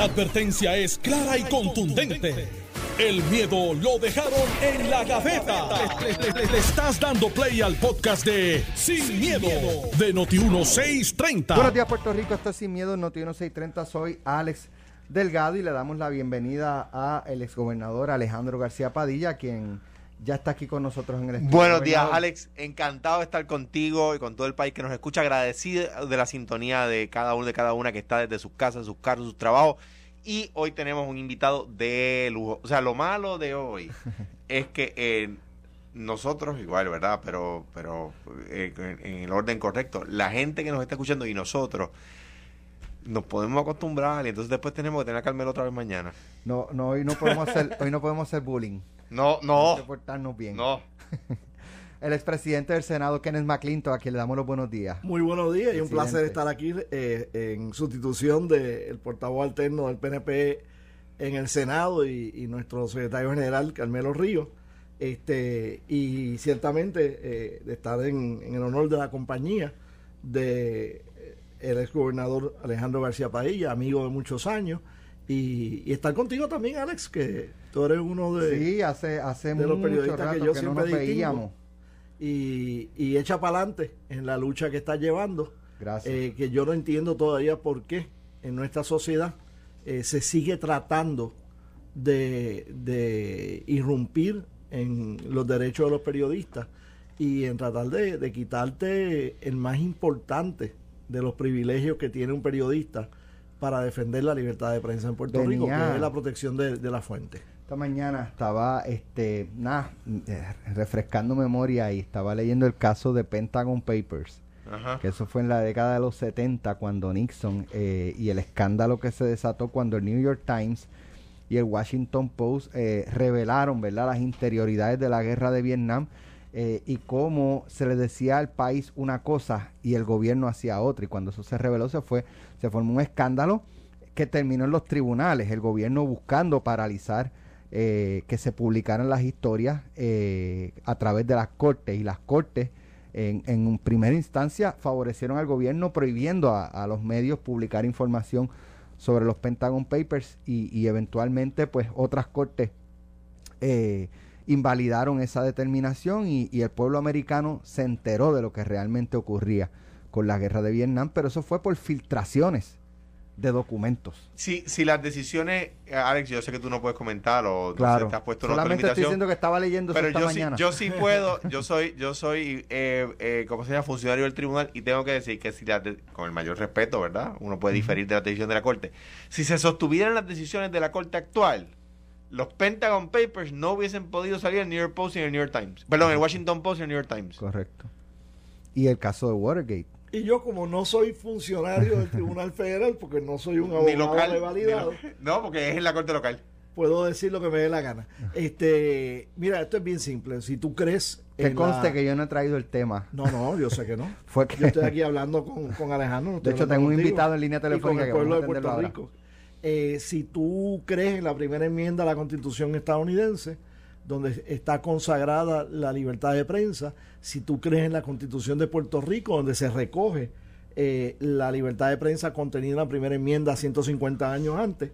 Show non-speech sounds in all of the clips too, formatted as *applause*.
La advertencia es clara y contundente. El miedo lo dejaron en la gaveta. Le, estás dando play al podcast de Sin, miedo, de Noti1630. Buenos días, Puerto Rico. Esto es Sin Miedo, Noti1630. Soy Alex Delgado y le damos la bienvenida a el exgobernador Alejandro García Padilla, quien ya está aquí con nosotros en el estudio. Buenos días. Alex. Encantado de estar contigo y con todo el país que nos escucha. Agradecido de la sintonía de cada uno de cada una que está desde sus casas, sus carros, sus trabajos. Y hoy tenemos un invitado de lujo. O sea, lo malo de hoy *laughs* es que eh, nosotros, igual, ¿verdad? Pero, pero eh, en, en el orden correcto, la gente que nos está escuchando y nosotros nos podemos acostumbrar y entonces después tenemos que tener a Carmelo otra vez mañana. No, no, hoy no podemos hacer, hoy no podemos hacer bullying. No, Hay no, que portarnos bien. no. *laughs* El expresidente del Senado, Kenneth McClintock, a quien le damos los buenos días. Muy buenos días y un placer estar aquí eh, en sustitución del portavoz alterno del PNP en el Senado y, y nuestro secretario general, Carmelo Ríos. Este, y ciertamente eh, de estar en, en el honor de la compañía de eh, el exgobernador Alejandro García Padilla, amigo de muchos años, y, y estar contigo también, Alex, que tú eres uno de, Sí, hace, hace de los mucho periodistas rato que que, yo no siempre nos distingo. veíamos. y, y echa para adelante en la lucha que está llevando. Gracias. Eh, que yo no entiendo todavía por qué en nuestra sociedad eh, se sigue tratando de, de irrumpir en los derechos de los periodistas y en tratar de, de quitarte el más importante de los privilegios que tiene un periodista para defender la libertad de prensa en Puerto Rico, que es la protección de, de la fuente. Esta mañana estaba, este, nada, eh, refrescando memoria y estaba leyendo el caso de Pentagon Papers. Ajá. que eso fue en la década de los 70 cuando Nixon eh, y el escándalo que se desató cuando el New York Times y el Washington Post eh, revelaron verdad las interioridades de la guerra de Vietnam eh, y cómo se le decía al país una cosa y el gobierno hacía otra y cuando eso se reveló se fue se formó un escándalo que terminó en los tribunales el gobierno buscando paralizar eh, que se publicaran las historias eh, a través de las cortes y las cortes en, primera instancia favorecieron al gobierno prohibiendo a, los medios publicar información sobre los Pentagon Papers y, eventualmente pues otras cortes eh, invalidaron esa determinación y el pueblo americano se enteró de lo que realmente ocurría con la guerra de Vietnam, pero eso fue por filtraciones de documentos. Si, si las decisiones, eh, Alex, yo sé que tú no puedes comentar o no Claro. te has puesto una Solamente estoy diciendo que estaba leyendo pero esta yo sí, mañana. yo sí puedo, *laughs* yo soy, yo soy, eh, eh, ¿cómo se llama? Funcionario del tribunal y tengo que decir que si las de- con el mayor respeto, ¿verdad? Uno puede diferir de la decisión de la corte. Si se sostuvieran las decisiones de la corte actual, los Pentagon Papers no hubiesen podido salir en el New York Post y en el New York Times. Perdón, en el Washington Post y en el New York Times. Correcto. Y el caso de Watergate. Y yo, como no soy funcionario del Tribunal Federal, porque no soy un Ni abogado local. revalidado, ni lo- no, porque es en la corte local. puedo decir lo que me dé la gana. Este, mira, esto es bien simple. Si tú crees. Que conste la- que yo no he traído el tema. No, no, yo sé que no. *laughs* Fue que Yo estoy aquí hablando con, con Alejandro. no De hecho, tengo un contigo. invitado en línea Y con telefónica el que pueblo vamos de a Puerto atenderlo ahora. Rico. Eh, si tú crees en la primera enmienda a la Constitución estadounidense, donde está consagrada la libertad de prensa, si tú crees en la Constitución de Puerto Rico, donde se recoge eh, la libertad de prensa contenida en la primera enmienda 150 años antes,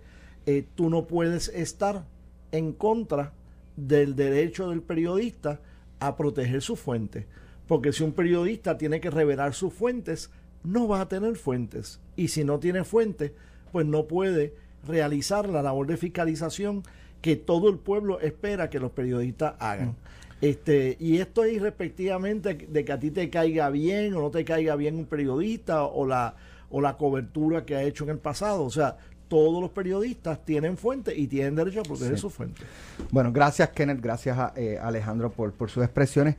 eh, tú no puedes estar en contra del derecho del periodista a proteger sus fuentes. Porque si un periodista tiene que revelar sus fuentes, no va a tener fuentes. Y si no tiene fuentes, pues no puede realizar la labor de fiscalización que todo el pueblo espera que los periodistas hagan. Este, y esto es irrespectivamente de que a ti te caiga bien o no te caiga bien un periodista o la, o la cobertura que ha hecho en el pasado. O sea, todos los periodistas tienen fuentes y tienen derecho a proteger Sí. sus fuentes. Bueno, gracias Kenneth, gracias a, eh, Alejandro por, por sus expresiones.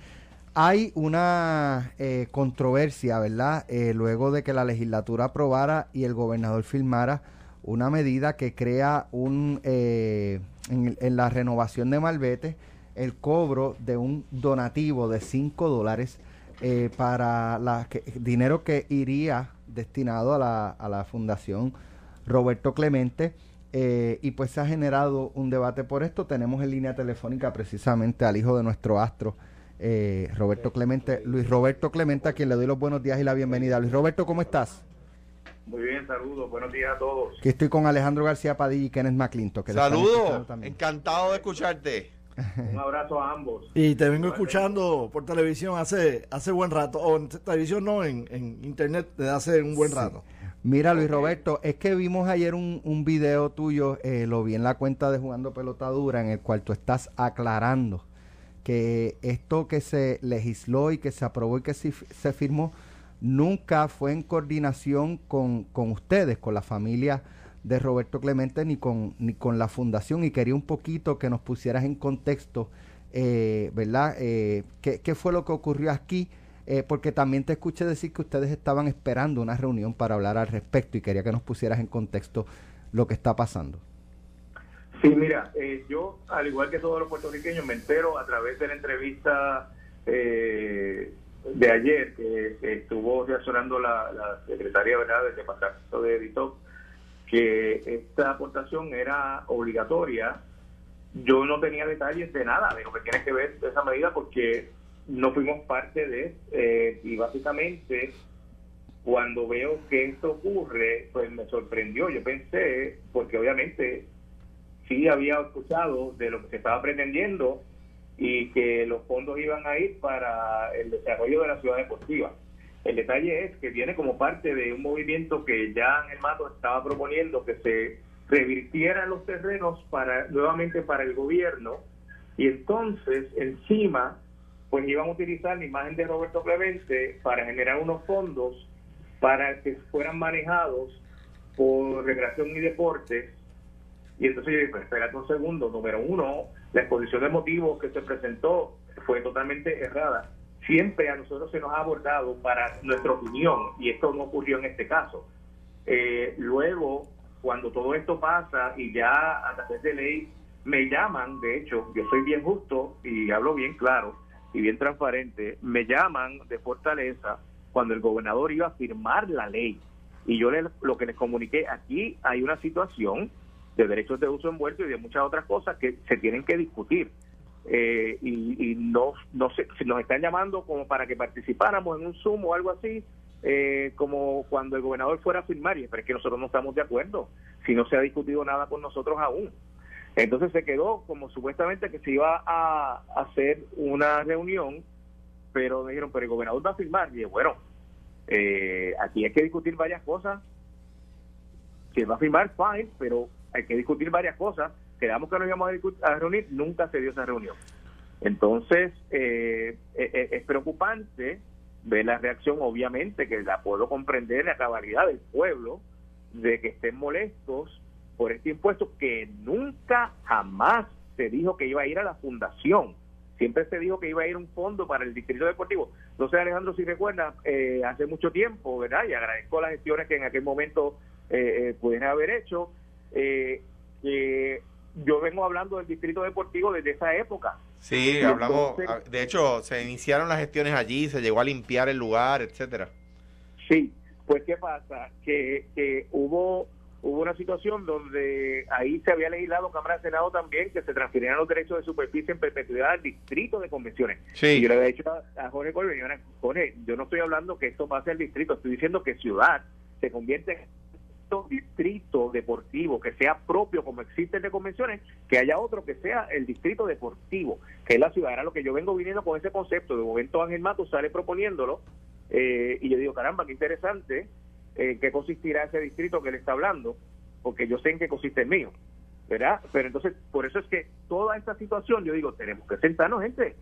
Hay una eh, controversia, ¿verdad? Eh, luego de que la legislatura aprobara y el gobernador firmara una medida que crea un eh, en, en la renovación de Malvete el cobro de un donativo de 5 dólares eh, para la que- dinero que iría destinado a la, a la fundación Roberto Clemente eh, y pues se ha generado un debate por esto. Tenemos en línea telefónica precisamente al hijo de nuestro astro, eh, Roberto Clemente, Luis Roberto Clemente, a quien le doy los buenos días y la bienvenida. Luis Roberto, ¿cómo estás? Muy bien, saludos. Buenos días a todos. Aquí estoy con Alejandro García Padilla y Kenneth McClintock. que Saludos, encantado de escucharte. Un abrazo a ambos. Y te vengo escuchando por televisión hace hace buen rato, o en televisión no, en, en internet desde hace un buen rato. Mira, Luis Roberto, es que vimos ayer un, un video tuyo, eh, lo vi en la cuenta de Jugando Pelota Dura, en el cual tú estás aclarando que esto que se legisló y que se aprobó y que se, se firmó nunca fue en coordinación con, con ustedes, con la familia de Roberto Clemente, ni con, ni con la fundación. Y quería un poquito que nos pusieras en contexto, eh, ¿verdad? Eh, ¿qué, ¿Qué fue lo que ocurrió aquí? Eh, porque también te escuché decir que ustedes estaban esperando una reunión para hablar al respecto y quería que nos pusieras en contexto lo que está pasando. Sí, mira, eh, yo, al igual que todos los puertorriqueños, me entero a través de la entrevista eh, de ayer que, estuvo reaccionando la, la secretaria ¿verdad? del departamento de Editop, que esta aportación era obligatoria. Yo no tenía detalles de nada de lo que tiene que ver esa medida porque no fuimos parte de eh, y básicamente cuando veo que esto ocurre pues me sorprendió yo pensé porque obviamente sí había escuchado de lo que se estaba pretendiendo y que los fondos iban a ir para el desarrollo de la ciudad deportiva. El detalle es que viene como parte de un movimiento que ya en el Mato estaba proponiendo que se revirtieran los terrenos para nuevamente para el gobierno y entonces encima pues iban a utilizar la imagen de Roberto Clemente para generar unos fondos para que fueran manejados por recreación y deportes y entonces yo dije, pues espérate un segundo, número uno, la exposición de motivos que se presentó fue totalmente errada. Siempre a nosotros se nos ha abordado para nuestra opinión, y esto no ocurrió en este caso. Eh, luego, cuando todo esto pasa y ya a través de ley me llaman, de hecho, yo soy bien justo y hablo bien claro y bien transparente, me llaman de Fortaleza cuando el gobernador iba a firmar la ley. Y yo le, lo que les comuniqué, aquí hay una situación de derechos de uso envuelto y de muchas otras cosas que se tienen que discutir. Eh, y, no, no sé, si nos están llamando como para que participáramos en un Zoom o algo así, eh, como cuando el gobernador fuera a firmar, y es que nosotros no estamos de acuerdo, si no se ha discutido nada con nosotros aún. Entonces se quedó como supuestamente que se iba a hacer una reunión, pero me dijeron, pero el gobernador va a firmar. Y dije, bueno, eh, aquí hay que discutir varias cosas. Si va a firmar, fine, pero hay que discutir varias cosas. Quedamos que nos íbamos a, a reunir, nunca se dio esa reunión. Entonces, eh, eh, eh, es preocupante ver la reacción, obviamente, que la puedo comprender, la cabalidad del pueblo, de que estén molestos por este impuesto que nunca, jamás se dijo que iba a ir a la fundación. Siempre se dijo que iba a ir un fondo para el distrito deportivo. No sé, Alejandro, si recuerda, eh, hace mucho tiempo, ¿verdad? Y agradezco las gestiones que en aquel momento eh, eh, pudieron haber hecho. Eh, que yo vengo hablando del distrito deportivo desde esa época. Sí, Y hablamos, entonces- de hecho, se iniciaron las gestiones allí, se llegó a limpiar el lugar, etcétera. Sí, pues ¿qué pasa? Que, que hubo hubo una situación donde ahí se había legislado Cámara de Senado también que se transfirieran los derechos de superficie en perpetuidad al distrito de convenciones. Y Sí, yo le había dicho a, a Jorge "Mira, Jorge, yo no estoy hablando que esto pase al distrito, estoy diciendo que ciudad se convierte en un distrito deportivo que sea propio como existe de convenciones, que haya otro que sea el distrito deportivo, que es la ciudad. Era lo que yo vengo viniendo con ese concepto. De momento Ángel Mato sale proponiéndolo eh, y yo digo, caramba, qué interesante, eh, qué consistirá ese distrito que él está hablando, porque yo sé en qué consiste el mío, ¿verdad? Pero entonces, por eso es que toda esta situación, yo digo, tenemos que sentarnos, gente.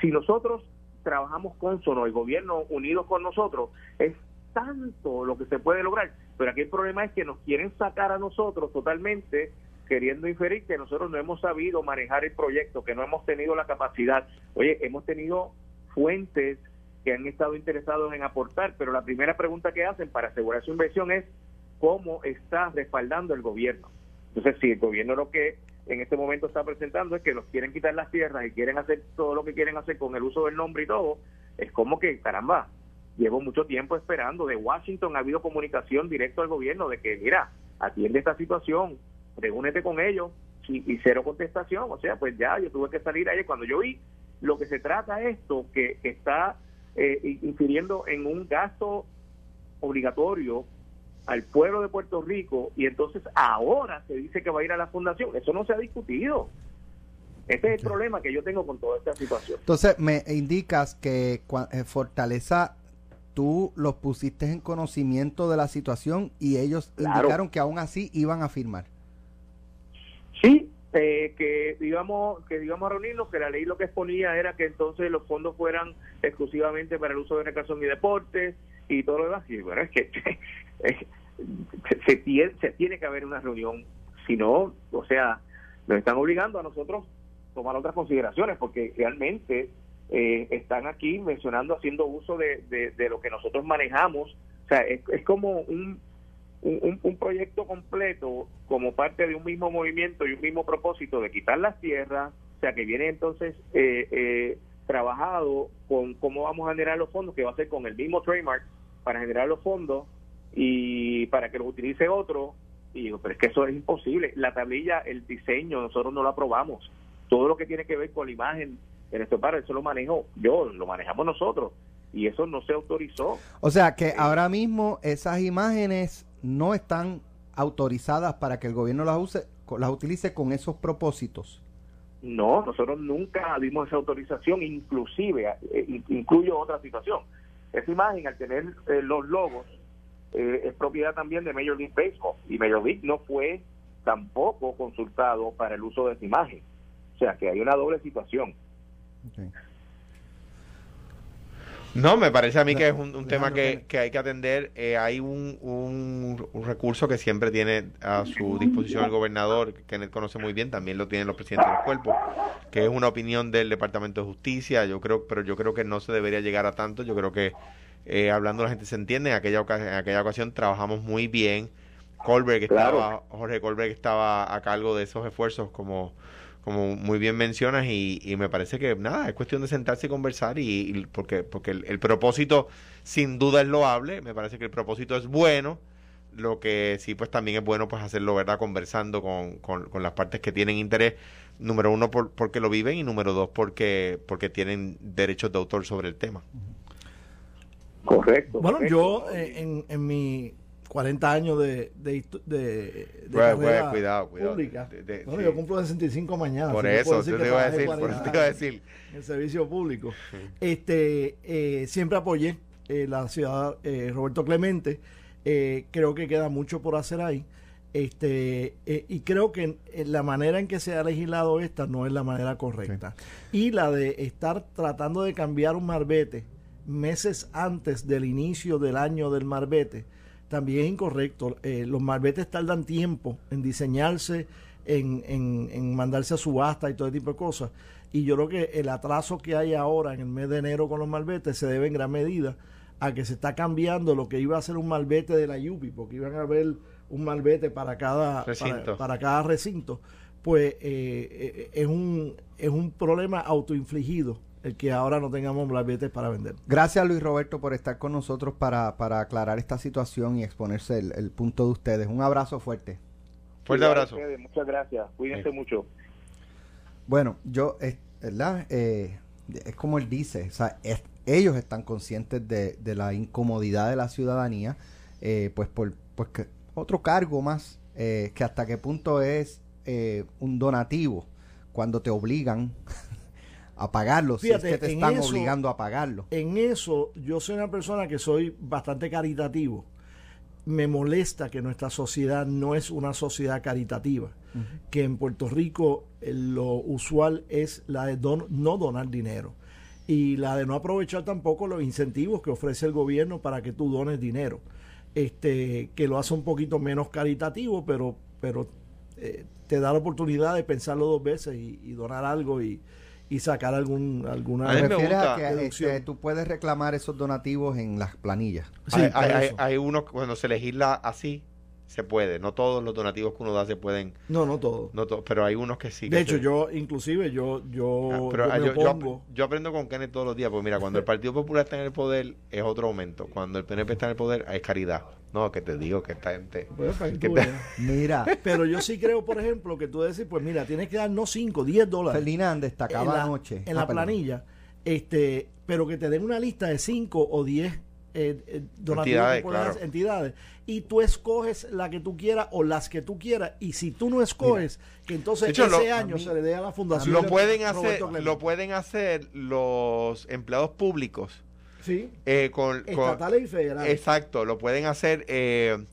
Si nosotros trabajamos consono, el gobierno unidos con nosotros, es tanto lo que se puede lograr. Pero aquí el problema es que nos quieren sacar a nosotros totalmente queriendo inferir que nosotros no hemos sabido manejar el proyecto, que no hemos tenido la capacidad. Oye, hemos tenido fuentes que han estado interesados en aportar, pero la primera pregunta que hacen para asegurar su inversión es cómo está respaldando el gobierno. Entonces, si el gobierno lo que en este momento está presentando es que los quieren quitar las tierras y quieren hacer todo lo que quieren hacer con el uso del nombre y todo, es como que, caramba, llevo mucho tiempo esperando. De Washington ha habido comunicación directa al gobierno de que, mira, atiende esta situación, reúnete con ellos y, y cero contestación. O sea, pues ya yo tuve que salir ayer. Cuando yo vi lo que se trata esto, que, que está eh, infiriendo en un gasto obligatorio al pueblo de Puerto Rico y entonces ahora se dice que va a ir a la fundación. Eso no se ha discutido. Ese es el problema que yo tengo con toda esta situación. Entonces, me indicas que eh, Fortaleza, tú los pusiste en conocimiento de la situación y ellos indicaron que aún así iban a firmar. Sí, eh, que íbamos que íbamos a reunirnos, que la ley lo que exponía era que entonces los fondos fueran exclusivamente para el uso de recreación y deportes y todo lo demás. Y bueno, es que *laughs* se, tiene, se tiene que haber una reunión, si no, o sea, nos están obligando a nosotros tomar otras consideraciones, porque realmente eh, están aquí mencionando haciendo uso de, de, lo que nosotros manejamos. O sea, es, es como un, un, un, proyecto completo como parte de un mismo movimiento y un mismo propósito de quitar las tierras, o sea, que viene entonces eh, eh, trabajado con cómo vamos a generar los fondos, que va a ser con el mismo trademark para generar los fondos y para que los utilice otro. Y digo, pero es que eso es imposible. La tablilla, el diseño, nosotros no lo aprobamos todo lo que tiene que ver con la imagen en este par, eso lo manejo yo, lo manejamos nosotros y eso no se autorizó. O sea que ahora mismo esas imágenes no están autorizadas para que el gobierno las use, las utilice con esos propósitos. No, nosotros nunca dimos esa autorización, inclusive eh, incluyo otra situación. Esa imagen al tener eh, los logos eh, es propiedad también de Major League Baseball y Major League no fue tampoco consultado para el uso de esa imagen. O sea, que hay una doble situación. No, me parece a mí que es un, tema que, hay que atender. Eh, hay un, un, recurso que siempre tiene a su disposición el gobernador, que él conoce muy bien, también lo tienen los presidentes del cuerpo, que es una opinión del Departamento de Justicia. Yo creo, pero yo creo que no se debería llegar a tanto. Yo creo que eh, hablando la gente se entiende. En aquella, ocasión, en aquella ocasión trabajamos muy bien. Colbert estaba, Jorge Colbert estaba a cargo de esos esfuerzos como como muy bien mencionas, y, me parece que nada, es cuestión de sentarse y conversar, y, porque, porque el, propósito sin duda es loable, me parece que el propósito es bueno, lo que sí pues también es bueno pues hacerlo, ¿verdad? Conversando con, con, las partes que tienen interés, número uno por, porque lo viven y número dos porque, porque tienen derechos de autor sobre el tema. Correcto. Bueno, yo eh, en, en mi 40 años de, de, de, carrera cuidado, cuidado. pública. bueno, yo cumplo 65 mañana. Por eso, te iba a decir, por eso te iba a decir. En el servicio público. este eh, Siempre apoyé eh, la ciudad eh, Roberto Clemente. creo que queda mucho por hacer ahí. Este, y creo que la manera en que se ha legislado esta no es la manera correcta. Y la de estar tratando de cambiar un marbete meses antes del inicio del año del marbete también es incorrecto. Eh, los malbetes tardan tiempo en diseñarse, en, en, mandarse a subasta y todo ese tipo de cosas. Y yo creo que el atraso que hay ahora en el mes de enero con los malbetes se debe en gran medida a que se está cambiando lo que iba a ser un malvete de la Yupi, porque iban a haber un malvete para cada recinto. Para, cada recinto. Pues eh, eh, es, un, es un problema autoinfligido el que ahora no tengamos malbetes para vender. Gracias Luis Roberto por estar con nosotros para, para aclarar esta situación y exponerse el, punto de ustedes. Un abrazo fuerte. Fuerte abrazo. Muchas gracias. Cuídense mucho. Bueno, yo, ¿verdad? Eh, es como él dice, o sea, ellos están conscientes de, de, la incomodidad de la ciudadanía, eh, pues por pues que otro cargo más, eh, que hasta qué punto es un donativo cuando te obligan a pagarlo, si es que te están obligando a pagarlo. En eso, yo soy una persona que soy bastante caritativo. Me molesta que nuestra sociedad no es una sociedad caritativa, que en Puerto Rico eh, lo usual es la de no donar dinero y la de no aprovechar tampoco los incentivos que ofrece el gobierno para que tú dones dinero. Este, que lo hace un poquito menos caritativo, pero, pero eh, te da la oportunidad de pensarlo dos veces y donar algo y, y sacar algún alguna a que este, tú puedes reclamar esos donativos en las planillas. Sí, hay, hay, unos cuando se legisla así se puede, no todos los donativos que uno da se pueden. No, no todos. No pero hay unos que sí. De hecho, yo inclusive yo yo ah, yo, aprendo con Kenneth todos los días, porque mira, cuando el Partido Popular está en el poder es otro aumento, cuando el PNP está en el poder es caridad. No, que te digo que esta gente. *laughs* Mira. Pero yo sí creo, por ejemplo, que tú decís, pues mira, tienes que dar no 5, 10 dólares. Ferdinand destacaba en la, anoche. En la ah, planilla. Este, pero que te den una lista de 5 o 10 eh, eh, donativos Entidades, claro. entidades, y tú escoges la que tú quieras o las que tú quieras, y si tú no escoges, que entonces hecho, ese lo- año mí- se le dé a la fundación. Lo de pueden hacer, lo pueden hacer los empleados públicos Sí, eh, con, con- estatales y federales. exacto, lo pueden hacer eh,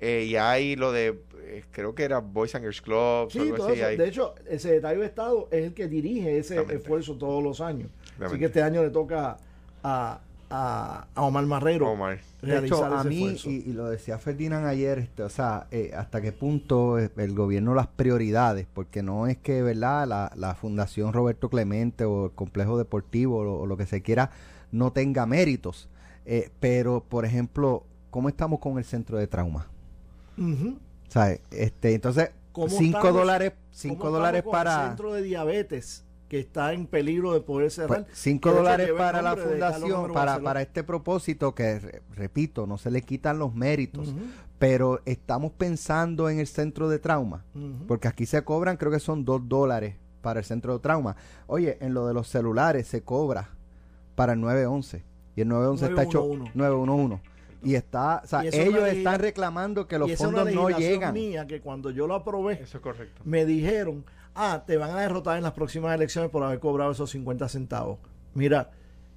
eh, y hay lo de eh, creo que era Boys and Girls Club, Sí, algo todo así, eso. hay- De hecho, el secretario de Estado es el que dirige ese esfuerzo todos los años. Así que este año le toca a, a, a Omar Marrero Omar. De hecho, a mí, y, y lo decía Ferdinand ayer, este, o sea, eh, hasta qué punto eh, el gobierno las prioridades, porque no es que, ¿verdad?, la, la Fundación Roberto Clemente o el Complejo Deportivo o, lo- o lo que se quiera no tenga méritos. Eh, pero, por ejemplo, ¿cómo estamos con el centro de trauma? ¿Sabes? Este, entonces, ¿Cómo 5 estamos- dólares, ¿Cómo cinco dólares con para... El centro de diabetes que está en peligro de poder cerrar. 5 que de hecho dólares para la fundación, para, para este propósito, que re- repito, no se le quitan los méritos, pero estamos pensando en el centro de trauma, porque aquí se cobran, creo que son 2 dólares para el centro de trauma. Oye, en lo de los celulares se cobra para el 911, y el 911 está hecho 911. 911. Y está, o sea, es ellos están reclamando que los es fondos no llegan. mía que cuando yo lo aprobé, Eso es correcto. me dijeron, ah, te van a derrotar en las próximas elecciones por haber cobrado esos 50 centavos. Mira,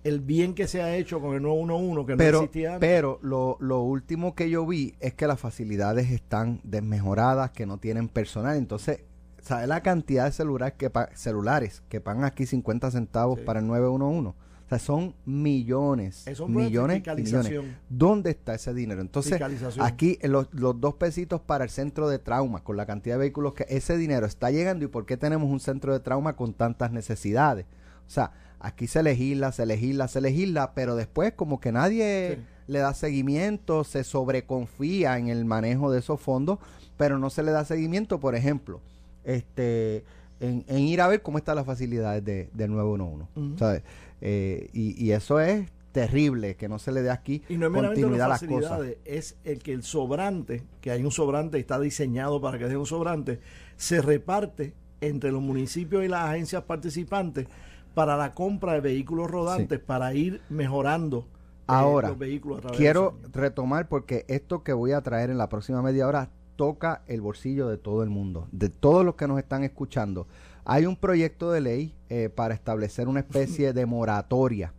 el bien que se ha hecho con el 911, que no pero, existía antes. pero lo, lo último que yo vi es que las facilidades están desmejoradas, que no tienen personal. Entonces, ¿sabes la cantidad de celulares que, pa- celulares que pagan aquí 50 centavos Sí. para el 911? O sea, son millones, Es un problema de millones, millones. ¿Dónde está ese dinero? Entonces, aquí eh, los, los dos pesitos para el centro de trauma, con la cantidad de vehículos que ese dinero está llegando y por qué tenemos un centro de trauma con tantas necesidades. O sea, aquí se legisla, se legisla, se legisla, pero después como que nadie Sí. le da seguimiento, se sobreconfía en el manejo de esos fondos, pero no se le da seguimiento, por ejemplo, este en, en ir a ver cómo están las facilidades de, del 911. Ujú. ¿sabes? Eh, y, y eso es terrible, que no se le dé aquí Y no es continuidad a las las cosas. es el que el sobrante, que hay un sobrante y está diseñado para que sea un sobrante, se reparte entre los municipios y las agencias participantes para la compra de vehículos rodantes, para ir mejorando eh, Ahora, los vehículos a través Quiero retomar porque esto que voy a traer en la próxima media hora toca el bolsillo de todo el mundo, de todos los que nos están escuchando. Hay un proyecto de ley eh, para establecer una especie de moratoria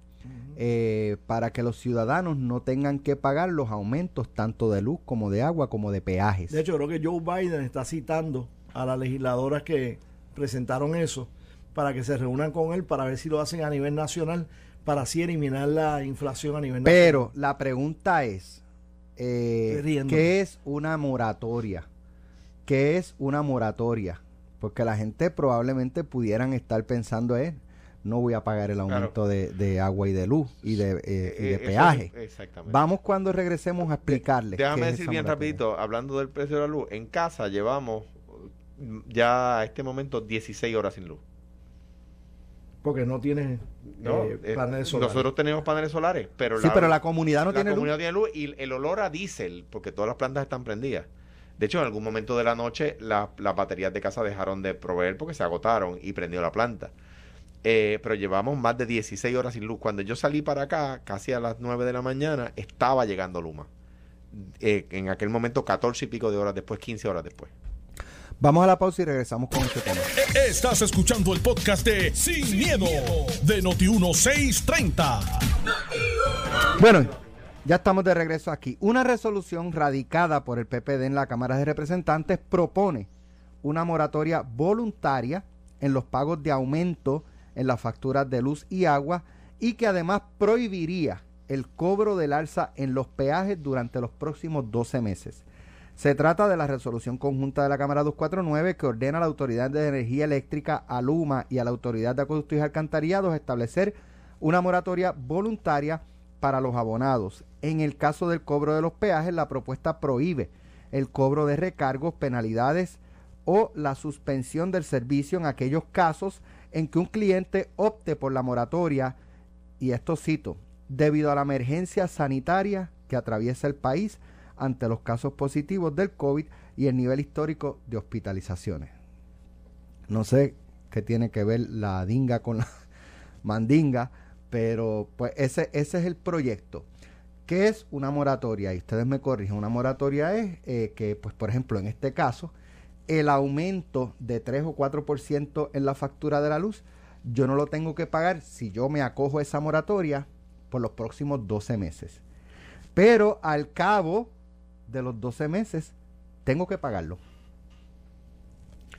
eh, para que los ciudadanos no tengan que pagar los aumentos tanto de luz como de agua como de peajes. De hecho, creo que Joe Biden está citando a las legisladoras que presentaron eso para que se reúnan con él para ver si lo hacen a nivel nacional para así eliminar la inflación a nivel Pero la pregunta es, eh. ¿qué es una moratoria? ¿Qué es una moratoria? Porque la gente probablemente pudieran estar pensando en, no voy a pagar el aumento de, de agua y de luz y de, eh, y de Eh, peaje. es- exactamente. Vamos cuando regresemos a explicarles. Déjame es decir bien moratoria. rapidito, hablando del precio de la luz, en casa llevamos ya a este momento 16 horas sin luz. Porque no tiene ¿no? eh, Eh, paneles solares. Nosotros tenemos paneles solares, pero Sí, pero la comunidad no la tiene luz. comunidad tiene luz y el olor a diésel, porque todas las plantas están prendidas. De hecho, en algún momento de la noche la- las baterías de casa dejaron de proveer porque se agotaron y prendió la planta. Eh, pero llevamos más de 16 horas sin luz. Cuando yo salí para acá, casi a las 9 de la mañana, estaba llegando Luma. Eh, en aquel momento, 14 y pico de horas después, 15 horas después. Vamos a la pausa y regresamos con este tema. Estás escuchando el podcast de Sin, miedo, de Noti1630. Bueno, ya estamos de regreso aquí. Una resolución radicada por el PPD en la Cámara de Representantes propone una moratoria voluntaria en los pagos de aumento en las facturas de luz y agua y que además prohibiría el cobro del alza en los peajes durante los próximos 12 meses. Se trata de la resolución conjunta de la Cámara 249 que ordena a la Autoridad de Energía Eléctrica, a Luma y a la Autoridad de Acueductos y Alcantarillados establecer una moratoria voluntaria para los abonados. En el caso del cobro de los peajes, la propuesta prohíbe el cobro de recargos, penalidades o la suspensión del servicio en aquellos casos en que un cliente opte por la moratoria, y esto cito, debido a la emergencia sanitaria que atraviesa el país ante los casos positivos del COVID y el nivel histórico de hospitalizaciones. No sé qué tiene que ver la dinga con la *laughs* mandinga, pero pues ese, ese es el proyecto. ¿Qué es una moratoria? Y ustedes me corrigen, una moratoria es eh, que, pues por ejemplo, en este caso, el aumento de 3 o 4% en la factura de la luz, yo no lo tengo que pagar si yo me acojo a esa moratoria por los próximos 12 meses. Pero al cabo de los 12 meses, tengo que pagarlo.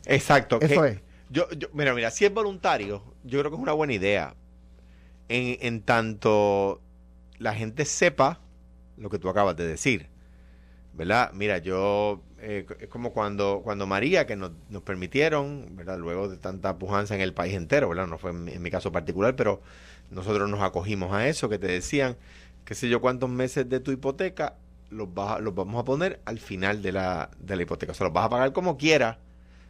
Exacto. Eso que es. Yo, yo- mira, mira, si es voluntario, yo creo que es una buena idea. En, en tanto la gente sepa lo que tú acabas de decir. ¿Verdad? Mira, yo. eh, es como cuando, cuando María, que nos, nos permitieron, ¿verdad? Luego de tanta pujanza en el país entero, ¿verdad? No fue en, mi- en mi caso particular, pero nosotros nos acogimos a eso, que te decían, qué sé yo, cuántos meses de tu hipoteca los, vas los vamos a poner al final de la, de la hipoteca. O sea, los vas a pagar como quieras.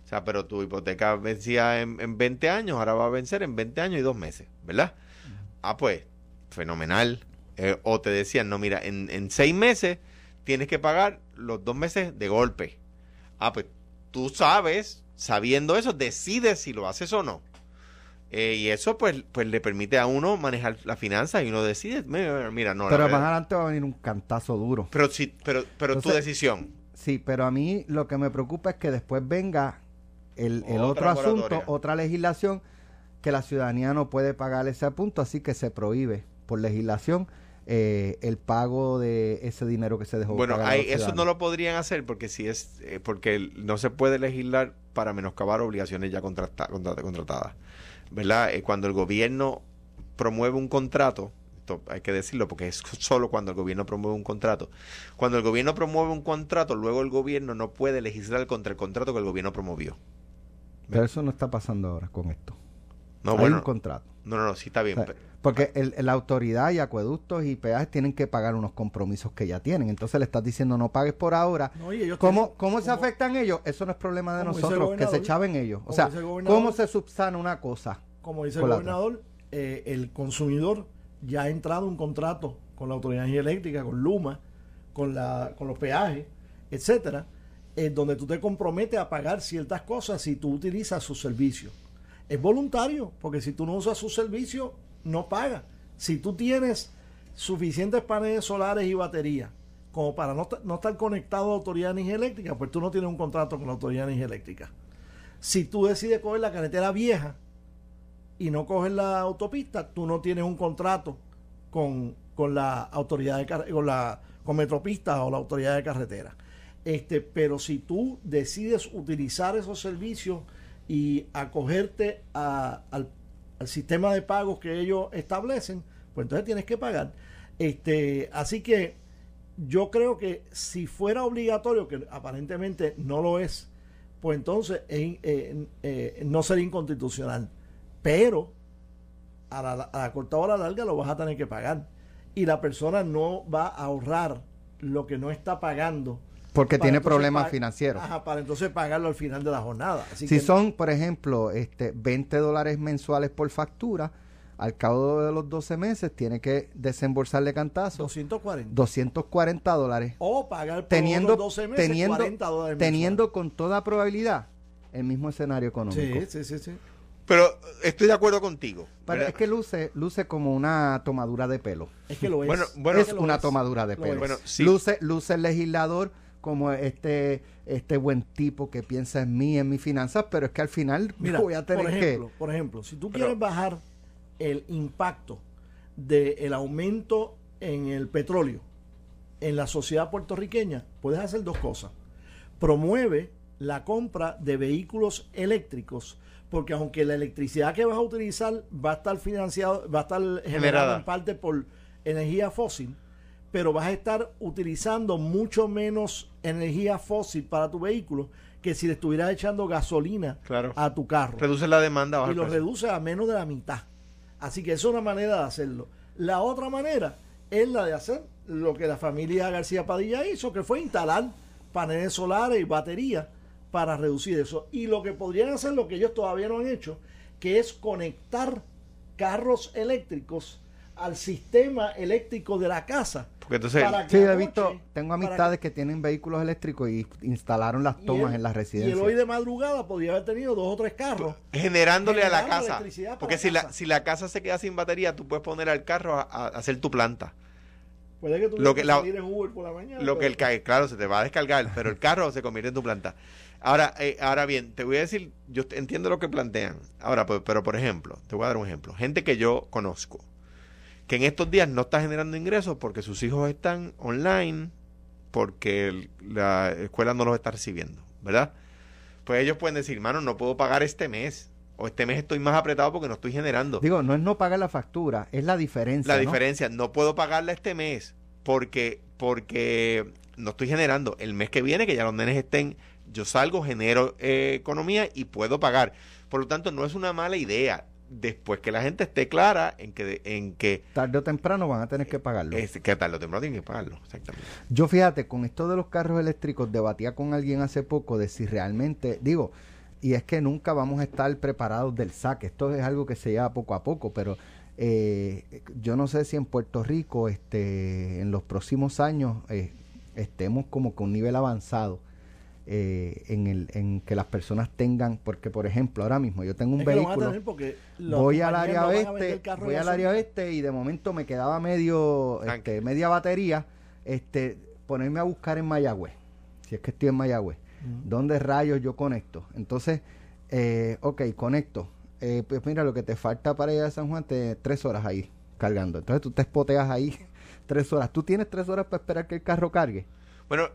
O sea, pero tu hipoteca vencía en, en 20 años, ahora va a vencer en 20 años y dos meses, ¿verdad? Ah, pues, fenomenal. Eh, o te decían, no, mira, en, en seis meses tienes que pagar los dos meses de golpe. Ah, pues tú sabes, sabiendo eso, decides si lo haces o no. Eh, y eso pues, pues le permite a uno manejar la finanza y uno decide, mira, mira, no, la pero verdad- más adelante va a venir un cantazo duro. pero sí, pero, pero tu decisión. Sí, pero a mí lo que me preocupa es que después venga el, el otro asunto, otra legislación, que la ciudadanía no puede pagar ese punto, así que se prohíbe por legislación eh, el pago de ese dinero que se dejó Bueno, pagar hay- eso no lo podrían hacer porque si es eh, porque no se puede legislar para menoscabar obligaciones ya contrata- contrata- contratadas, ¿verdad? Eh, cuando el gobierno promueve un contrato, esto hay que decirlo porque es solo cuando el gobierno promueve un contrato. Cuando el gobierno promueve un contrato, luego el gobierno no puede legislar contra el contrato que el gobierno promovió. Pero eso no está pasando ahora con esto. No, Hay bueno, un contrato. no, no, no, sí está bien. O sea, pe- porque el- la autoridad y acueductos y peajes tienen que pagar unos compromisos que ya tienen. Entonces le estás diciendo no pagues por ahora. No, ¿Cómo, tienen- ¿Cómo se afectan ellos? Eso no es problema de nosotros, que se chaven ellos. O sea, ¿cómo se subsana una cosa? Como dice el gobernador, eh, el consumidor ya ha entrado un contrato con la Autoridad de Energía Eléctrica, con Luma, con, la, con los peajes, etcétera, en donde tú te comprometes a pagar ciertas cosas si tú utilizas su servicio. Es voluntario, porque si tú no usas su servicio, no pagas. Si tú tienes suficientes paneles solares y baterías como para no, no estar conectado a la Autoridad de Energía Eléctrica, pues tú no tienes un contrato con la Autoridad Eléctrica. Si tú decides coger la carretera vieja, y no coges la autopista, tú no tienes un contrato con, con la autoridad de con la con Metropista o la autoridad de carretera. Este, pero si tú decides utilizar esos servicios y acogerte a- al, al sistema de pagos que ellos establecen, pues entonces tienes que pagar. Este, así que yo creo que si fuera obligatorio, que aparentemente no lo es, pues entonces es- eh, eh, no sería inconstitucional. Pero a la, a la corta o a la larga lo vas a tener que pagar. Y la persona no va a ahorrar lo que no está pagando. Porque tiene entonces problemas financieros. Ajá, para entonces pagarlo al final de la jornada. Así Si que son, por ejemplo, este 20 dólares mensuales por factura, al cabo de los 12 meses tiene que desembolsarle cantazo 240. 240 dólares. O pagar por Teniendo, otros 12 meses teniendo, 40 dólares teniendo con toda probabilidad el mismo escenario económico. Sí, sí, sí, sí. Pero estoy de acuerdo contigo. Pero ¿verdad? es que luce, luce como una tomadura de pelo. Es que lo es. Bueno, bueno, es que lo una es. tomadura de Lo pelo. es. Bueno, sí. luce, luce el legislador como este, este buen tipo que piensa en mí, en mis finanzas, pero es que al final Mira, voy a tener por que... ejemplo, por ejemplo, si tú Pero- quieres bajar el impacto del aumento en el petróleo en la sociedad puertorriqueña, puedes hacer dos cosas. Promueve la compra de vehículos eléctricos, porque aunque la electricidad que vas a utilizar va a estar financiado, va a estar generada Generada. en parte por energía fósil, pero vas a estar utilizando mucho menos energía fósil para tu vehículo que si le estuvieras echando gasolina Claro. a tu carro Reduce la demanda. baja y lo reduce a menos de la mitad. Así que esa es una manera de hacerlo. La otra manera es la de hacer lo que la familia García Padilla hizo, que fue instalar paneles solares y baterías para reducir eso. Y lo que podrían hacer, lo que ellos todavía no han hecho, que es conectar carros eléctricos al sistema eléctrico de la casa. Porque entonces, para que Sí, he visto, tengo amistades que tienen vehículos eléctricos y instalaron las y tomas él- en las Y él residencias. hoy de madrugada podría haber tenido dos o tres carros. generándole a la casa. Porque la si la, casa. si la casa se queda sin batería, tú puedes poner al carro a, a hacer tu planta. Puede que tú Lo que la- salir en Uber por la mañana. Lo que el claro, se te va a descargar, pero el carro se convierte en tu planta. Ahora, eh, ahora bien, te voy a decir, yo entiendo lo que plantean. Ahora, pues, pero por ejemplo, te voy a dar un ejemplo. Gente que yo conozco, que en estos días no está generando ingresos porque sus hijos están online, porque el- la escuela no los está recibiendo, ¿verdad? Pues ellos pueden decir, mano, no puedo pagar este mes, o este mes estoy más apretado porque no estoy generando. Digo, no es no pagar la factura, es la diferencia. La ¿no? diferencia, no puedo pagarla este mes porque, porque no estoy generando. El mes que viene, que ya los nenes estén, yo salgo, genero eh, economía y puedo pagar. Por lo tanto, no es una mala idea. Después que la gente esté clara en que, en que, Tarde o temprano van a tener que pagarlo. es, que tarde o temprano tienen que pagarlo. Exactamente. Yo fíjate, con esto de los carros eléctricos, debatía con alguien hace poco de si realmente, digo, y es que nunca vamos a estar preparados del saque. Esto es algo que se lleva poco a poco, pero eh, yo no sé si en Puerto Rico, este, en los próximos años, eh, estemos como con un nivel avanzado. Eh, en, el, en que las personas tengan, porque por ejemplo, ahora mismo yo tengo un Es que lo van a vehículo, voy al área oeste, voy de al área oeste y de momento me quedaba medio, este, media batería, este, ponerme a buscar en Mayagüez, si es que estoy en Mayagüez, ¿dónde rayos yo conecto? Entonces, eh, ok, conecto, Eh, pues mira, lo que te falta para ir a San Juan, te tres horas ahí cargando, entonces tú te espoteas ahí *laughs* tres horas, tú tienes tres horas para esperar que el carro cargue, Bueno.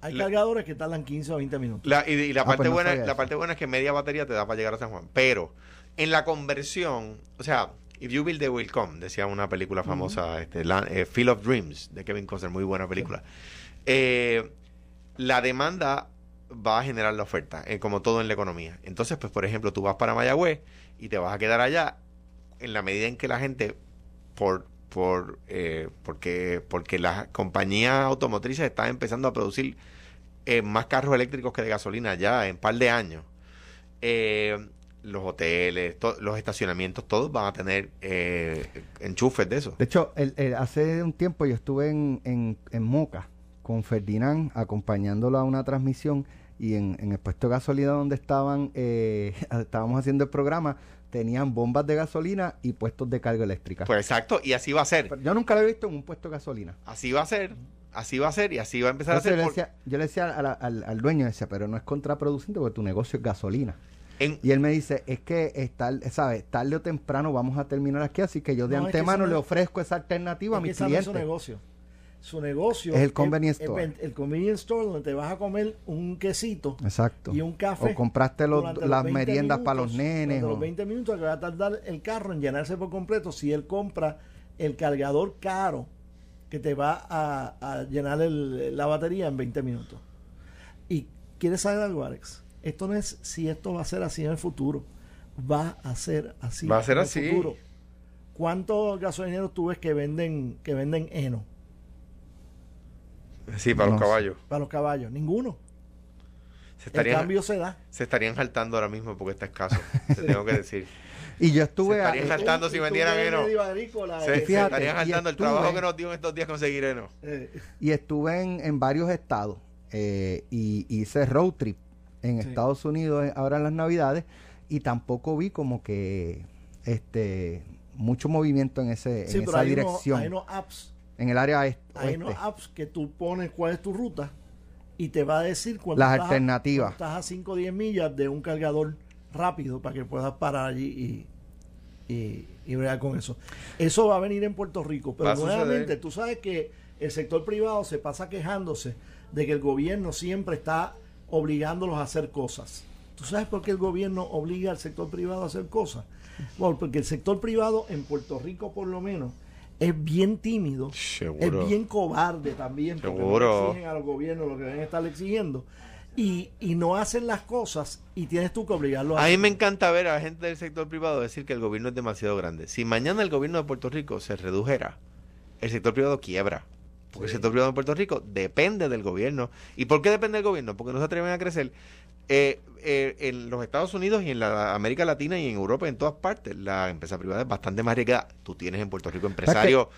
Hay la- cargadores que tardan 15 o 20 minutos. La, y, y la Ah, parte pues no buena, la eso. parte buena es que media batería te da para llegar a San Juan. Pero en la conversión, o sea, if you build they will come, decía una película famosa, este, la- eh, Field of Dreams de Kevin Costner, muy buena película. Eh, la demanda va a generar la oferta, eh, como todo en la economía. Entonces, pues, por ejemplo, tú vas para Mayagüez y te vas a quedar allá en la medida en que la gente, por por eh, porque porque las compañías automotrices están empezando a producir eh, más carros eléctricos que de gasolina ya en par de años. Eh, los hoteles, los estacionamientos, todos van a tener eh, enchufes de eso. De hecho, el- hace un tiempo yo estuve en, en, en Moca con Ferdinand acompañándolo a una transmisión y en, en el puesto de gasolina donde estaban, eh, *laughs* estábamos haciendo el programa, tenían bombas de gasolina y puestos de carga eléctrica. Pues exacto, y así va a ser. Pero yo nunca lo he visto en un puesto de gasolina. Así va a ser. Así va a ser y así va a empezar Entonces a yo, ser. por- yo le decía al, al dueño, decía, pero no es contraproducente porque tu negocio es gasolina. en- Y él me dice, es que es tal- ¿sabes? tarde o temprano vamos a terminar aquí, así que yo de No, es que antemano le ofrezco esa alternativa Es a mis no es su clientes. negocio. Su negocio Es el convenience es store. el convenience store donde te vas a comer un quesito Exacto. y un café. O compraste los- durante los las 20 meriendas para los nenes. o- los 20 minutos que va a tardar el carro en llenarse por completo si él compra el cargador caro que te va a, a llenar el- la batería en 20 minutos. Y quieres saber algo, Alex. Esto no es si esto va a ser así en el futuro. Va a ser así. Va a ser en el así. futuro. ¿Cuántos gasolineros tú ves que venden que venden heno sí, para los No caballos. para los caballos? Ninguno. Se El cambio se da. se estarían jaltando ahora mismo porque está escaso. *laughs* Te tengo que decir. Y yo estuve... Se estarían jaltando si vendieran heno. Se, eh, se estarían y jaltando el trabajo que nos dio en estos días conseguir heno. eh, y estuve en, en varios estados eh, y hice road trip en Sí. Estados Unidos eh, ahora en las navidades y tampoco vi como que este mucho movimiento en ese sí, en pero esa dirección hay unos apps en el área est- Hay unos apps que tú pones cuál es tu ruta y te va a decir cuando Las estás alternativas. estás a 5 o 10 millas de un cargador rápido para que puedas parar allí y, y, y bregar con eso. Eso va a venir en Puerto Rico, pero nuevamente tú sabes que el sector privado se pasa quejándose de que el gobierno siempre está obligándolos a hacer cosas. ¿Tú sabes por qué el gobierno obliga al sector privado a hacer cosas? Bueno, porque el sector privado en Puerto Rico por lo menos es bien tímido Seguro. es bien cobarde también porque Seguro. no exigen a los gobiernos lo que deben estar exigiendo y, y no hacen las cosas y tienes tú que obligarlos a A mí me encanta ver a la gente del sector privado decir que el gobierno es demasiado grande. Si mañana el gobierno de Puerto Rico se redujera, el sector privado quiebra. Porque el sector privado de Puerto Rico depende del gobierno. ¿Y por qué depende del gobierno? Porque no se atreven a crecer. Eh, eh, en los Estados Unidos y en la América Latina y en Europa, en todas partes, la empresa privada es bastante más rica. Tú tienes en Puerto Rico empresarios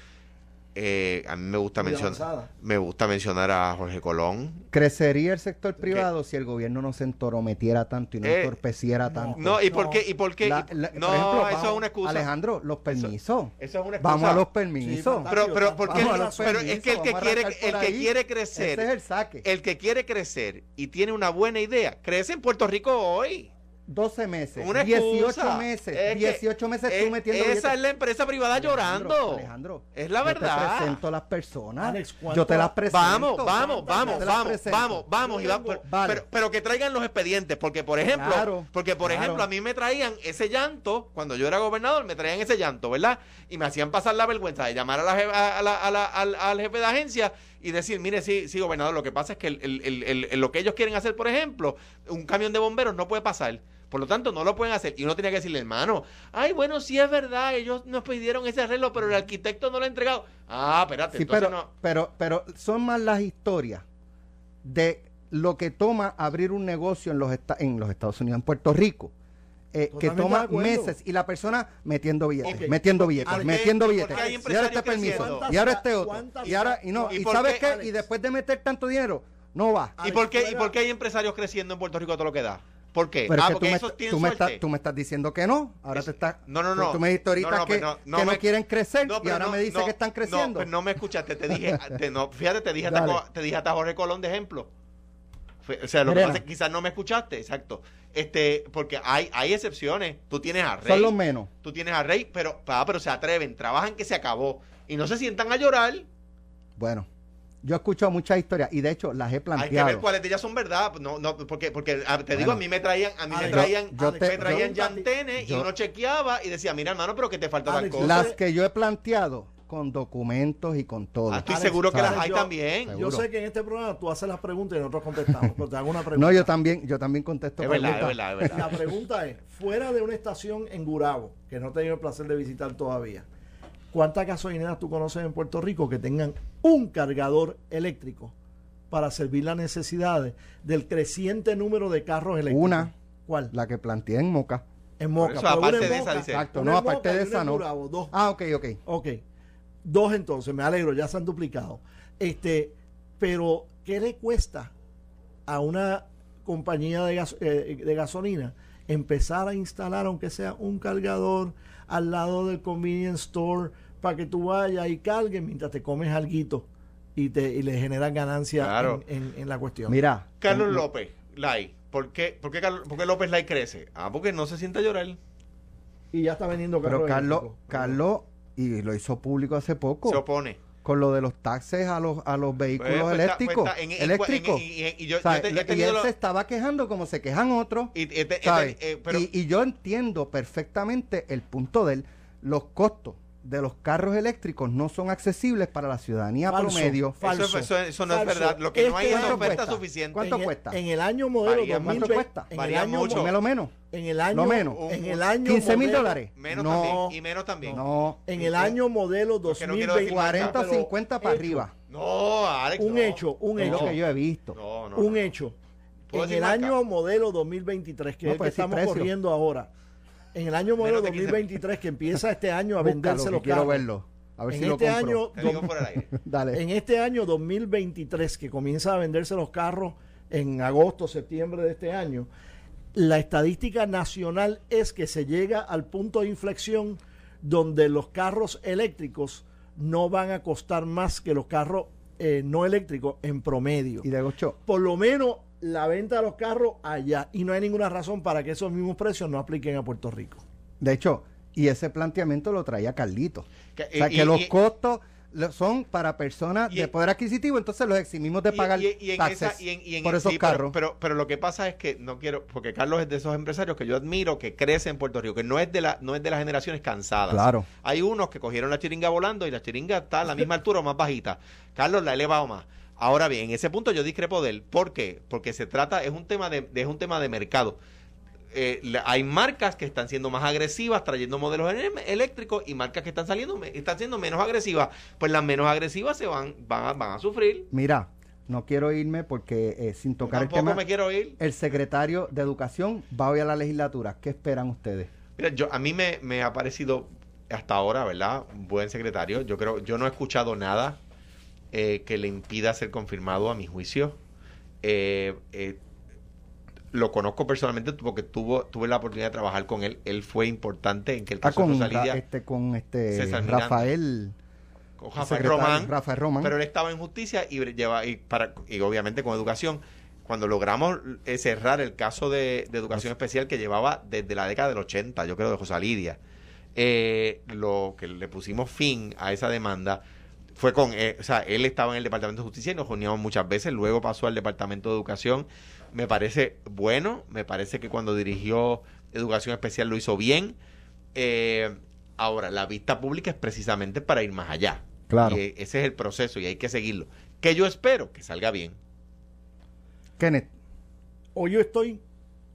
Eh, a mí me gusta mencionar me gusta mencionar a Jorge Colón. ¿Crecería el sector privado si el gobierno no se entorometiera tanto y no Eh, entorpeciera tanto? No, ¿y por No. qué? ¿Y por qué? La- la- no, por ejemplo, eso vamos- es una excusa. Alejandro, los permisos. Eso es una excusa. Vamos a los Sí, permisos. fantástico. pero, pero, ¿por qué? Vamos a los pero es permisos, que el que quiere, el que quiere crecer, Ese es el saque. el que quiere crecer y tiene una buena idea, crece en Puerto Rico hoy. 12 meses, Una 18 excusa. meses, Es que 18 meses es- tú metiendo Esa billetes. es la empresa privada Alejandro, llorando. Alejandro, es la Yo te verdad. presento las personas. Alex, ¿cuánto- yo te las presento. Vamos, vamos, vamos, vamos, vamos, vamos, Iván, pero, Vale. pero, pero que traigan los expedientes, porque por ejemplo, Claro, porque por claro. ejemplo a mí me traían ese llanto cuando yo era gobernador, me traían ese llanto, ¿verdad? Y me hacían pasar la vergüenza de llamar a la, a la- a la- al, al jefe de agencia y decir, mire, sí, sí, gobernador, lo que pasa es que el- el- el- el- el- lo que ellos quieren hacer, por ejemplo, un camión de bomberos no puede pasar. Por lo tanto, no lo pueden hacer. Y uno tenía que decirle, hermano, ay, bueno, sí es verdad, ellos nos pidieron ese arreglo, pero el arquitecto no lo ha entregado. Ah, espérate, Sí, entonces pero, no. pero, pero son más las historias de lo que toma abrir un negocio en los, en los Estados Unidos, en Puerto Rico, eh, que toma meses y la persona metiendo billetes, metiendo billetes, ¿por qué- metiendo billetes. Y ahora este permiso, y ahora este otro, ¿Cuántas- y ahora, y no, ¿Y sabes qué, Alex? y después de meter tanto dinero, no va. ¿Y Alex, por, qué, ¿Y por qué hay empresarios creciendo en Puerto Rico a todo lo que da? ¿Por qué? Pero es ah, que porque tú, me, esos estás- tienen tú, me estás, suerte. tú me estás diciendo que no. Ahora te estás. no, no, no. Tú me dijiste ahorita No, no, que, no, no que no me- quieren crecer No, y ahora no, me dices no, que están No, creciendo. pero no me escuchaste. Te dije, *laughs* te- no, fíjate, te dije, hasta, te dije hasta Jorge Colón de ejemplo. O sea, lo que pasa es que quizás no me escuchaste, exacto. Este, porque hay, hay excepciones. Tú tienes a Rey. Son los menos. Tú tienes a Rey, pero, ah, pero se atreven, trabajan que se acabó. Y no se sientan a llorar. Bueno, yo he escuchado muchas historias y de hecho las he Hay que planteado. ver cuáles de ellas son verdad. No, no, porque, porque ah, te digo, a mí me traían, a mí me traían, yo me te- traían yo- llantene y yo- uno chequeaba y decía, mira hermano, pero que te falta tal cosa. Las que yo he planteado con documentos y con todo. Ah, estoy Alex, seguro que ¿sabes? las hay yo- también. Seguro. Yo sé que en este programa tú haces las preguntas y nosotros contestamos, pero te hago una pregunta. No, yo también, yo también contesto Es verdad, es verdad, es verdad. La pregunta es, fuera de una estación en Gurabo, que no he tenido el placer de visitar todavía, ¿cuántas gasolineras tú conoces en Puerto Rico que tengan un cargador eléctrico para servir las necesidades del creciente número de carros eléctricos? Una. ¿Cuál? La que planteé en Moca. en Moca. eso, aparte en de esa, Moca, dice. Exacto, no, Moca aparte de esa no. Dos. Ah, ok, ok. Ok. Dos entonces, me alegro, ya se han duplicado. Este, pero, ¿qué le cuesta a una compañía de, gas- eh, de gasolina empezar a instalar, aunque sea un cargador al lado del convenience store, para que tú vayas y cargues mientras te comes alguito y, te, y le generas ganancia Claro. en, en- en la cuestión? Mira. Carlos en- López, Lai. ¿Por qué, por, qué Carlos- por qué López Lai crece? Ah, porque no se sienta a llorar. Y ya está vendiendo Pero carros Carlos. Carlos, y lo hizo público hace poco, Se opone. Con lo de los taxes a los, a los vehículos Pues, pues, eléctricos. pues, en- eléctricos. y- yo- te- y él lo- se estaba quejando como se quejan otros. Y, y- y- ¿sabes? eh, pero, y, y yo entiendo perfectamente el punto de él. Los costos de los carros eléctricos no son accesibles para la ciudadanía Falso. promedio. Falso. eso, eso- eso no es verdad. Lo que no hay es oferta suficiente. ¿Cuánto en el- cuesta? En el año modelo Varía, ¿cuánto 2020, cuesta? En Varía el año, mucho. lo menos. En el año, Lo menos. En el año 15 mil dólares. Menos no, también. Y menos también. no. En el año modelo Porque no 2020. quiero decir 40 o pero 50 para hecho, arriba. No, Alex. Un no. hecho, un Es lo hecho. que yo he visto. No, no. un no. hecho. ¿Puedo En el marca? año modelo 2023, que No, es el que puedes decir estamos corriendo ahora. En el año modelo Menos de 15 2023, que empieza este año a venderse los quiero carros. verlo. A ver En si este año, Te digo fuera del aire. *laughs* Dale. En este año 2023, que comienza a venderse los carros en agosto, septiembre de este año, la estadística nacional es que se llega al punto de inflexión donde los carros eléctricos no van a costar más que los carros eh, no eléctricos en promedio. Y de Gocho, Por lo menos la venta de los carros allá. Y no hay ninguna razón para que esos mismos precios no apliquen a Puerto Rico. de hecho, y ese planteamiento lo traía Carlito. Que- O sea, y- que y- los y- costos son para personas y- de poder adquisitivo, entonces los eximimos de pagar y- y en taxes esa- y en- y en- por esos sí, pero- carros. Pero, pero, lo que pasa es que no quiero, porque Carlos es de esos empresarios que yo admiro, que crece en Puerto Rico, que no es de la, no es de las generaciones cansadas. Claro. Hay unos que cogieron la chiringa volando y la chiringa está a la misma altura o más bajita. Carlos la ha elevado más. Ahora bien, en ese punto yo discrepo de él. ¿Por qué? Porque se trata, es un tema de, de- es un tema de mercado. Eh, la- hay marcas que están siendo más agresivas trayendo modelos eléctricos y marcas que están saliendo están siendo menos agresivas pues las menos agresivas se van van a, van a sufrir Mira, no quiero irme porque eh, sin tocar el tampoco tema, me quiero ir el secretario de Educación va hoy a la legislatura. ¿Qué esperan ustedes? Mira, yo, a mí me, me ha parecido hasta ahora, ¿verdad? Un buen secretario. Yo creo, yo no he escuchado nada eh, que le impida ser confirmado a mi juicio. Eh, eh, lo conozco personalmente porque tuvo, tuve la oportunidad de trabajar con él. Él fue importante en que el caso de con, Rosa Lidia- Ra- este, con este. Rafael, con Rafael Román, Rafael Román. pero él estaba en justicia y lleva y para y obviamente con educación cuando logramos eh, cerrar el caso de, de educación especial que llevaba desde la década del 80 yo creo de José Lidia eh, lo que le pusimos fin a esa demanda fue con eh, o sea él estaba en el departamento de justicia y nos reuníamos muchas veces luego pasó al departamento de educación. Me parece bueno me parece que cuando dirigió educación especial lo hizo bien. Eh, ahora la vista pública es precisamente para ir más allá. Claro. y ese es el proceso y hay que seguirlo. Que yo espero que salga bien. Kenneth, Hoy yo estoy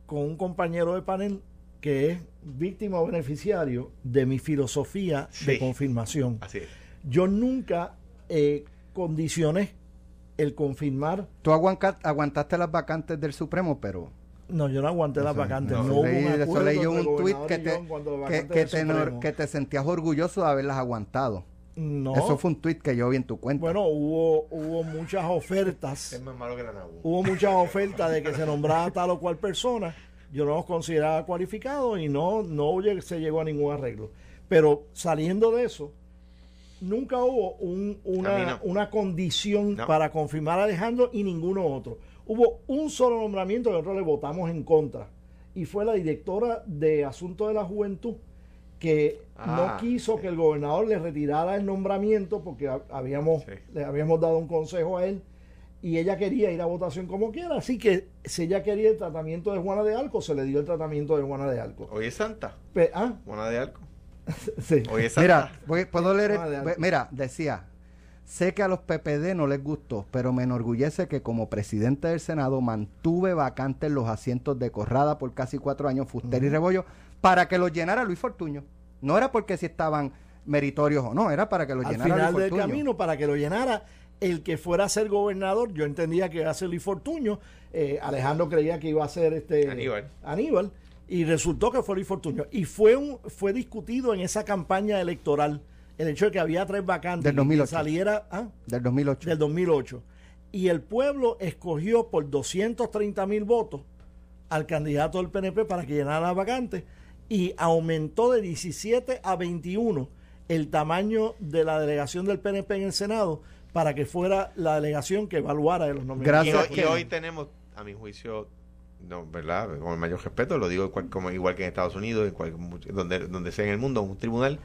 con un compañero de panel que es víctima o beneficiario de mi filosofía de confirmación. así es Yo nunca eh, condicioné el confirmar. tú aguantaste las vacantes del Supremo, pero No, yo no aguanté las vacantes. no, No, hubo leí- eso leí yo un tuit que te, que, te, Supremo. que te sentías orgulloso de haberlas aguantado. No. Eso fue un tuit que yo vi en tu cuenta. Bueno, hubo, hubo muchas ofertas. es más malo que la NABU hubo muchas ofertas de que se nombrara tal o cual persona. Yo no los consideraba cualificados y no, no se llegó a ningún arreglo. Pero saliendo de eso, nunca hubo un- una, no. una condición No. para confirmar a Alejandro y ninguno otro. Hubo un solo nombramiento que nosotros le votamos en contra. Y fue la directora de Asuntos de la Juventud que Ah, no quiso que el gobernador le retirara el nombramiento porque ha- habíamos, Sí. le habíamos dado un consejo a él y ella quería ir a votación como quiera. Así que si ella quería el tratamiento de Juana de Arco, se le dio el tratamiento de Juana de Arco. hoy es Santa Pe- ah, Juana de Arco *laughs* sí. Mira, voy- puedo leer. el- mira, decía. Sé que a los PPD no les gustó, pero me enorgullece que como presidente del Senado mantuve vacantes los asientos de Corrada por casi cuatro años, Fuster y Rebollo, para que los llenara Luis Fortuño. No era porque si estaban meritorios o no, era para que los Al llenara final Luis del Fortuño. camino, para que lo llenara el que fuera a ser gobernador, yo entendía que iba a ser Luis Fortuño. eh, Alejandro creía que iba a ser este Aníbal. Aníbal, y resultó que fue Luis Fortuño. Y fue un fue discutido en esa campaña electoral el hecho de que había tres vacantes Del y que 2008. saliera ah, Del 2008. del 2008. Y el pueblo escogió por 230 mil votos al candidato del PNP para que llenara las vacantes y aumentó de 17 a 21 el tamaño de la delegación del PNP en el Senado para que fuera la delegación que evaluara de los nombramientos. Gracias, hoy, y hoy tenemos a mi juicio no, ¿verdad? Con el mayor respeto, lo digo igual, como, igual que en Estados Unidos, en cual- donde, donde sea en el mundo, un tribunal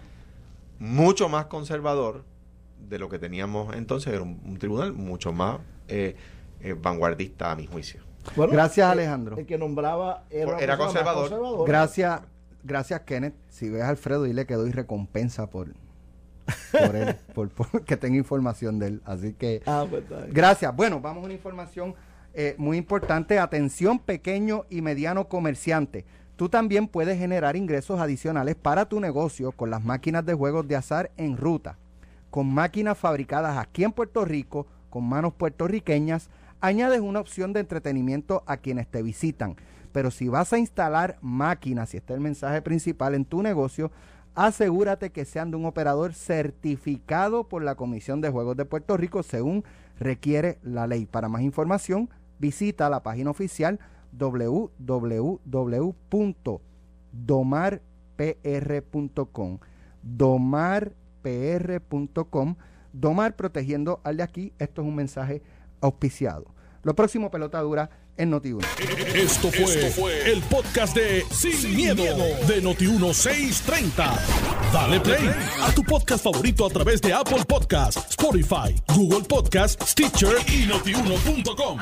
mucho más conservador de lo que teníamos entonces, era un, un tribunal mucho más eh, eh, vanguardista a mi juicio. Bueno, Gracias, el- Alejandro. El que nombraba era, Era conservador. Gracias, gracias Kenneth. Si ves a Alfredo, dile que doy recompensa por, por él, por, por que tenga información de él. Así que Ah, pues, gracias. Bueno, vamos a una información eh, muy importante. Atención pequeño y mediano comerciante. Tú también puedes generar ingresos adicionales para tu negocio con las máquinas de juegos de azar en ruta. Con máquinas fabricadas aquí en Puerto Rico, con manos puertorriqueñas, añades una opción de entretenimiento a quienes te visitan. Pero si vas a instalar máquinas, y este es el mensaje principal en tu negocio, asegúrate que sean de un operador certificado por la Comisión de Juegos de Puerto Rico según requiere la ley. Para más información, visita la página oficial www.domarpr.com domarpr.com Domar protegiendo al de aquí. Esto es un mensaje auspiciado. Lo próximo pelota dura en Noti1. Esto fue, el podcast de Sin, miedo, de Noti1630. Dale play a tu podcast favorito a través de Apple Podcasts, Spotify, Google Podcasts, Stitcher y notiuno.com.